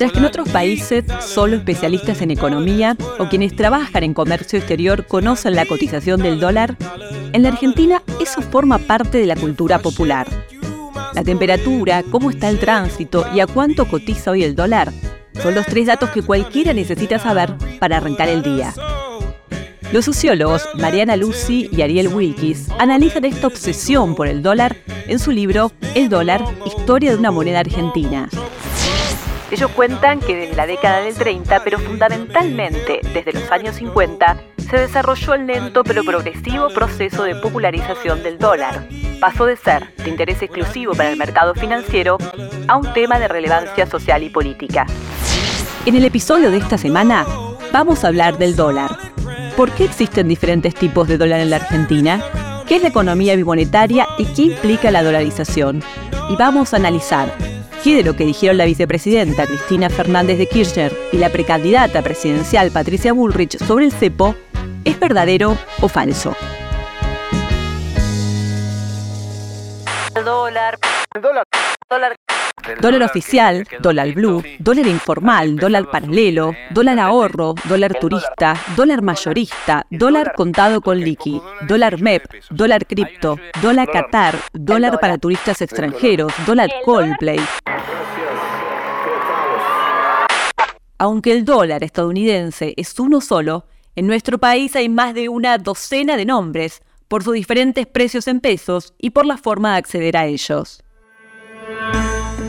Mientras que en otros países solo especialistas en economía o quienes trabajan en comercio exterior conocen la cotización del dólar, en la Argentina eso forma parte de la cultura popular. La temperatura, cómo está el tránsito y a cuánto cotiza hoy el dólar son los tres datos que cualquiera necesita saber para arrancar el día. Los sociólogos Mariana Lucy y Ariel Wilkis analizan esta obsesión por el dólar en su libro El dólar, historia de una moneda argentina. Ellos cuentan que desde la década del 30, pero fundamentalmente desde los años 50, se desarrolló el lento pero progresivo proceso de popularización del dólar. Pasó de ser de interés exclusivo para el mercado financiero a un tema de relevancia social y política. En el episodio de esta semana vamos a hablar del dólar. ¿Por qué existen diferentes tipos de dólar en la Argentina? ¿Qué es la economía bimonetaria y qué implica la dolarización? Y vamos a analizar qué de lo que dijeron la vicepresidenta Cristina Fernández de Kirchner y la precandidata presidencial Patricia Bullrich sobre el cepo es verdadero o falso. dólar, dólar, dólar. Dólar oficial, dólar blue, dólar informal, dólar paralelo, dólar ahorro, dólar turista, dólar mayorista, dólar contado con liqui, dólar MEP, dólar cripto, dólar Qatar, dólar para turistas extranjeros, dólar Coldplay. Aunque el dólar estadounidense es uno solo, en nuestro país hay más de una docena de nombres, por sus diferentes precios en pesos y por la forma de acceder a ellos.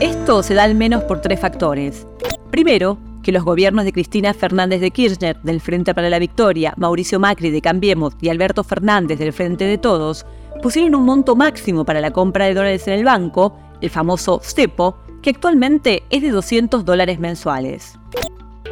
Esto se da al menos por tres factores. Primero, que los gobiernos de Cristina Fernández de Kirchner del Frente para la Victoria, Mauricio Macri de Cambiemos y Alberto Fernández del Frente de Todos pusieron un monto máximo para la compra de dólares en el banco, el famoso CEPO, que actualmente es de 200 dólares mensuales.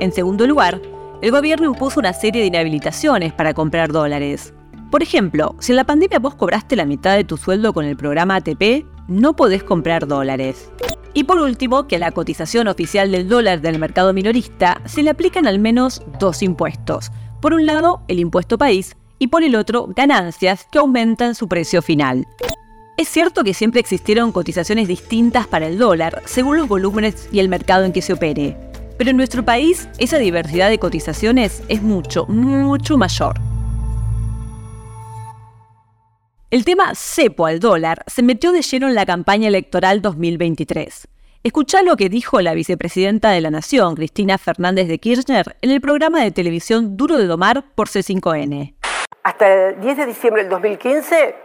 En segundo lugar, el gobierno impuso una serie de inhabilitaciones para comprar dólares. Por ejemplo, si en la pandemia vos cobraste la mitad de tu sueldo con el programa ATP, no podés comprar dólares. Y por último, que a la cotización oficial del dólar del mercado minorista se le aplican al menos dos impuestos. Por un lado, el impuesto país y por el otro, ganancias que aumentan su precio final. Es cierto que siempre existieron cotizaciones distintas para el dólar según los volúmenes y el mercado en que se opere. Pero en nuestro país esa diversidad de cotizaciones es mucho, mucho mayor. El tema cepo al dólar se metió de lleno en la campaña electoral 2023. Escuchá lo que dijo la vicepresidenta de la Nación, Cristina Fernández de Kirchner, en el programa de televisión Duro de Domar por C5N. Hasta el 10 de diciembre del 2015,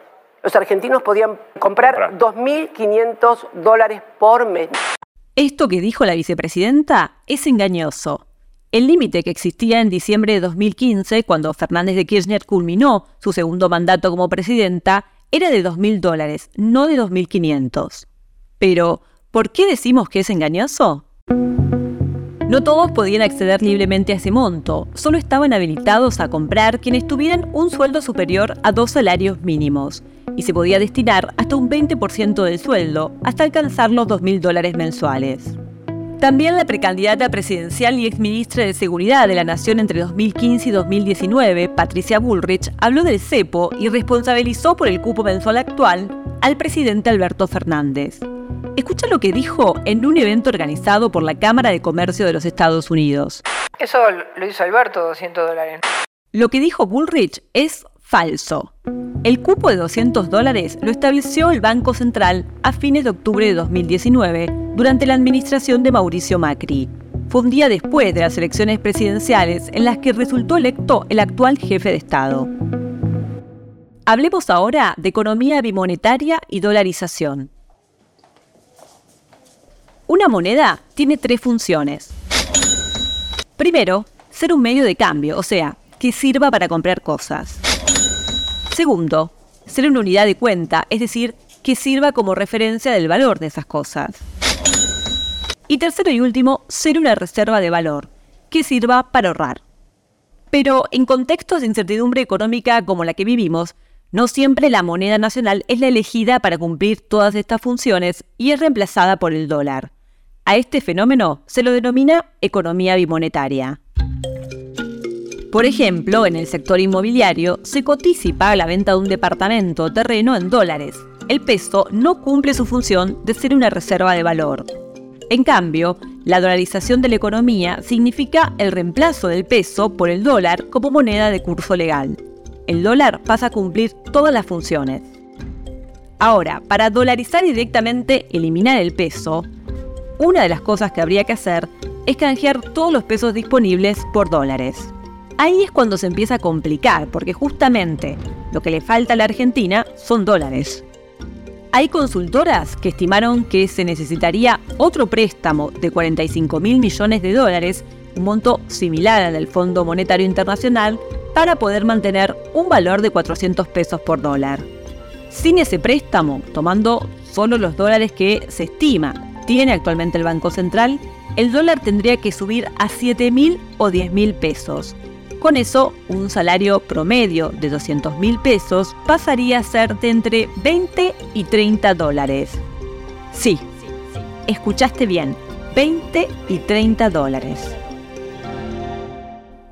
los argentinos podían comprar 2.500 dólares por mes. Esto que dijo la vicepresidenta es engañoso. El límite que existía en diciembre de 2015, cuando Fernández de Kirchner culminó su segundo mandato como presidenta, era de 2.000 dólares, no de 2.500. Pero, ¿por qué decimos que es engañoso? No todos podían acceder libremente a ese monto, solo estaban habilitados a comprar quienes tuvieran un sueldo superior a dos salarios mínimos, y se podía destinar hasta un 20% del sueldo hasta alcanzar los 2.000 dólares mensuales. También la precandidata presidencial y exministra de Seguridad de la Nación entre 2015 y 2019, Patricia Bullrich, habló del cepo y responsabilizó por el cupo mensual actual al presidente Alberto Fernández. Escucha lo que dijo en un evento organizado por la Cámara de Comercio de los Estados Unidos. Eso lo hizo Alberto, 200 dólares. Lo que dijo Bullrich es falso. El cupo de 200 dólares lo estableció el Banco Central a fines de octubre de 2019 durante la administración de Mauricio Macri. Fue un día después de las elecciones presidenciales en las que resultó electo el actual jefe de Estado. Hablemos ahora de economía bimonetaria y dolarización. Una moneda tiene tres funciones. Primero, ser un medio de cambio, o sea, que sirva para comprar cosas. Segundo, ser una unidad de cuenta, es decir, que sirva como referencia del valor de esas cosas. Y tercero y último, ser una reserva de valor, que sirva para ahorrar. Pero en contextos de incertidumbre económica como la que vivimos, no siempre la moneda nacional es la elegida para cumplir todas estas funciones y es reemplazada por el dólar. A este fenómeno se lo denomina economía bimonetaria. Por ejemplo, en el sector inmobiliario se cotiza y paga la venta de un departamento o terreno en dólares. El peso no cumple su función de ser una reserva de valor. En cambio, la dolarización de la economía significa el reemplazo del peso por el dólar como moneda de curso legal. El dólar pasa a cumplir todas las funciones. Ahora, para dolarizar directamente eliminar el peso, una de las cosas que habría que hacer es canjear todos los pesos disponibles por dólares. Ahí es cuando se empieza a complicar, porque justamente lo que le falta a la Argentina son dólares. Hay consultoras que estimaron que se necesitaría otro préstamo de 45 mil millones de dólares, un monto similar al del Fondo Monetario Internacional, para poder mantener un valor de 400 pesos por dólar. Sin ese préstamo, tomando solo los dólares que se estima tiene actualmente el Banco Central, el dólar tendría que subir a 7 mil o 10 mil pesos, con eso, un salario promedio de 200 mil pesos pasaría a ser de entre 20 y 30 dólares. Sí, escuchaste bien, 20 y 30 dólares.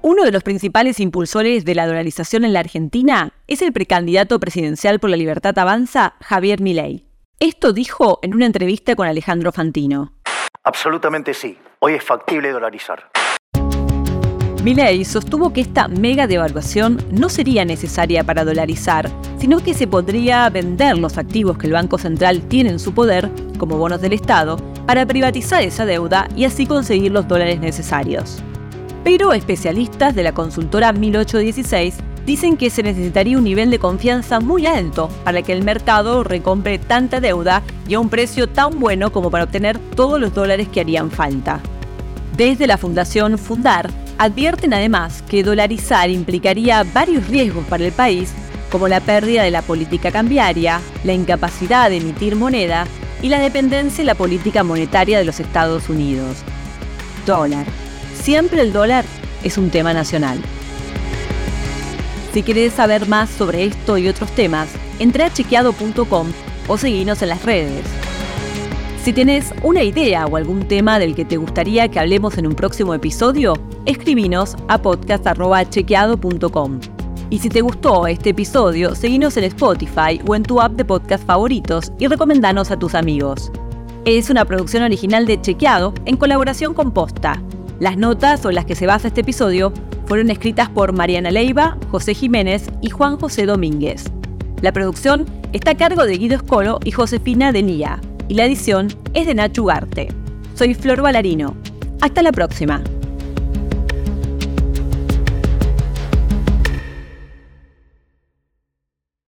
Uno de los principales impulsores de la dolarización en la Argentina es el precandidato presidencial por la libertad avanza, Javier Milei. Esto dijo en una entrevista con Alejandro Fantino. Absolutamente sí. Hoy es factible dolarizar. Milley sostuvo que esta mega devaluación no sería necesaria para dolarizar, sino que se podría vender los activos que el Banco Central tiene en su poder, como bonos del Estado, para privatizar esa deuda y así conseguir los dólares necesarios. Pero especialistas de la consultora 1816 dicen que se necesitaría un nivel de confianza muy alto para que el mercado recompre tanta deuda y a un precio tan bueno como para obtener todos los dólares que harían falta. Desde la Fundación Fundar, Advierten además que dolarizar implicaría varios riesgos para el país, como la pérdida de la política cambiaria, la incapacidad de emitir moneda y la dependencia de la política monetaria de los Estados Unidos. Dólar. Siempre el dólar es un tema nacional. Si querés saber más sobre esto y otros temas, entra a chequeado.com o seguinos en las redes. Si tienes una idea o algún tema del que te gustaría que hablemos en un próximo episodio, escribinos a podcast.chequeado.com. Y si te gustó este episodio, seguinos en Spotify o en tu app de podcast favoritos y recomendanos a tus amigos. Es una producción original de Chequeado en colaboración con Posta. Las notas o las que se basa este episodio fueron escritas por Mariana Leiva, José Jiménez y Juan José Domínguez. La producción está a cargo de Guido Escolo y Josefina Denía y la edición es de Nacho Ugarte. Soy Flor Balarino. Hasta la próxima.